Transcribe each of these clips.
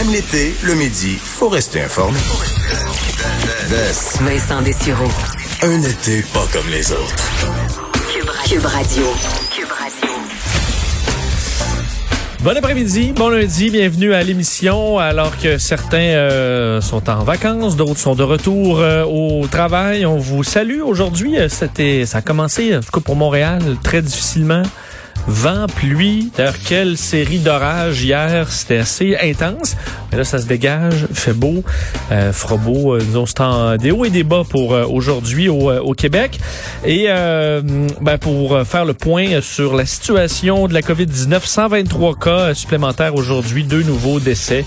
Même l'été, le midi, faut rester informé. Vincent. Un été pas comme les autres. Cube Radio. Cube Radio. Bon après-midi, bon lundi, bienvenue à l'émission. Alors que certains euh, sont en vacances, d'autres sont de retour euh, au travail, on vous salue aujourd'hui. Euh, C'était, ça a commencé, en tout cas pour Montréal, très difficilement. Vent, pluie, d'ailleurs quelle série d'orages hier, c'était assez intense. Mais là, ça se dégage, fait beau, euh, fera beau. Euh, disons, c'est en des hauts et des bas pour euh, aujourd'hui au, euh, au Québec. Et euh, ben, pour faire le point sur la situation de la COVID-19, 123 cas supplémentaires aujourd'hui, deux nouveaux décès.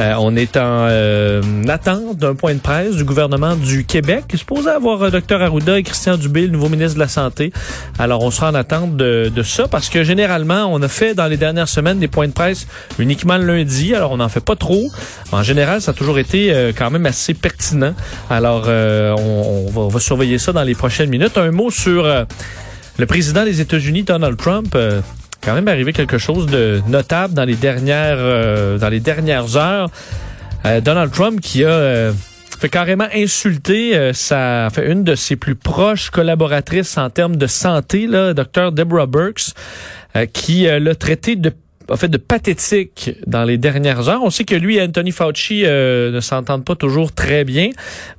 Euh, on est en euh, attente d'un point de presse du gouvernement du Québec, supposé avoir euh, Dr Arruda et Christian Dubé, le nouveau ministre de la Santé. Alors, on sera en attente de, de ça parce que généralement, on a fait dans les dernières semaines des points de presse uniquement lundi. Alors, on n'en fait pas trop. En général, ça a toujours été euh, quand même assez pertinent. Alors, euh, on, va, surveiller ça dans les prochaines minutes. Un mot sur euh, le président des États-Unis, Donald Trump. quand même arrivé quelque chose de notable dans les dernières dans les dernières heures. Donald Trump qui a fait carrément insulter euh, sa fait une de ses plus proches collaboratrices en termes de santé, là, Dr. Deborah Burks, euh, qui euh, l'a traité de en fait de pathétique dans les dernières heures. On sait que lui et Anthony Fauci euh, ne s'entendent pas toujours très bien.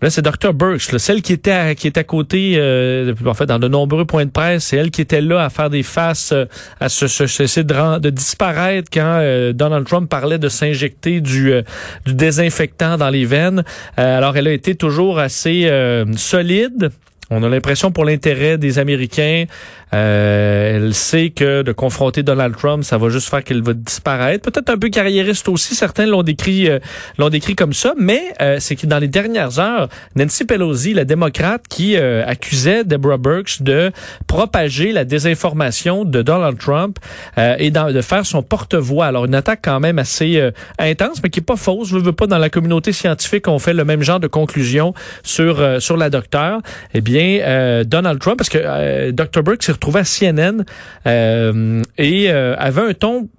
Là, c'est Dr. Burks, là, celle qui était à, qui est à côté, euh, en fait, dans de nombreux points de presse. C'est elle qui était là à faire des faces, euh, à se- se- essayer de, de disparaître quand euh, Donald Trump parlait de s'injecter du, euh, du désinfectant dans les veines. Euh, alors, elle a été toujours assez solide. On a l'impression pour l'intérêt des Américains, euh, elle sait que de confronter Donald Trump, ça va juste faire qu'elle va disparaître. Peut-être un peu carriériste aussi, certains l'ont décrit, euh, l'ont décrit comme ça, mais euh, c'est que dans les dernières heures, Nancy Pelosi, la démocrate, qui euh, accusait Deborah Burks de propager la désinformation de Donald Trump et de faire son porte-voix. Alors une attaque quand même assez intense, mais qui est pas fausse. Je veux pas dans la communauté scientifique, on fait le même genre de conclusion sur sur la docteure. Eh bien, euh, Donald Trump, parce que euh, Dr. Burke s'est retrouvé à CNN euh, et euh, avait un ton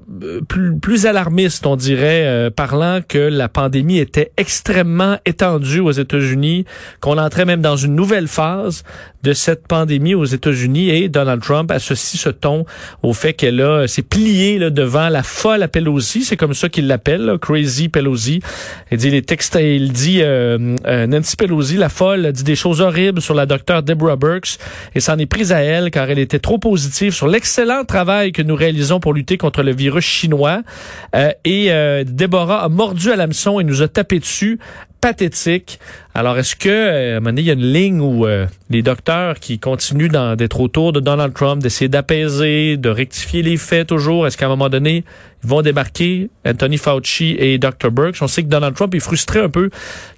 plus, plus alarmiste, on dirait, euh, parlant que la pandémie était extrêmement étendue aux États-Unis, qu'on entrait même dans une nouvelle phase de cette pandémie aux États-Unis et Donald Trump associe ce ton au fait qu'elle a s'est pliée là, devant la folle à Pelosi, c'est comme ça qu'il l'appelle, Crazy Pelosi. Il dit les textes, il dit euh, euh, Nancy Pelosi, la folle, dit des choses horribles sur la docteure Deborah Burks et s'en est prise à elle car elle était trop positive sur l'excellent travail que nous réalisons pour lutter contre le virus chinois. Euh, et euh, Deborah a mordu à l'hameçon et nous a tapé dessus pathétique. Alors, est-ce que, euh, à un moment donné, il y a une ligne où euh, les docteurs qui continuent d'être autour de Donald Trump, d'essayer d'apaiser, de rectifier les faits toujours, est-ce qu'à un moment donné, ils vont débarquer Anthony Fauci et Dr. Burks? On sait que Donald Trump est frustré un peu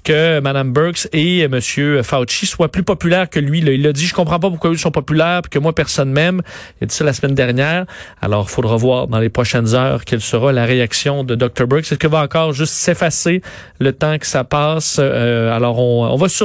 que Mme Burks et M. Fauci soient plus populaires que lui. Il a dit, je comprends pas pourquoi eux sont populaires que moi, personne m'aime. Il a dit ça la semaine dernière. Alors, il faudra voir dans les prochaines heures quelle sera la réaction de Dr. Burks. Est-ce que va encore juste s'effacer le temps que ça passe? Euh, alors, on, on va sur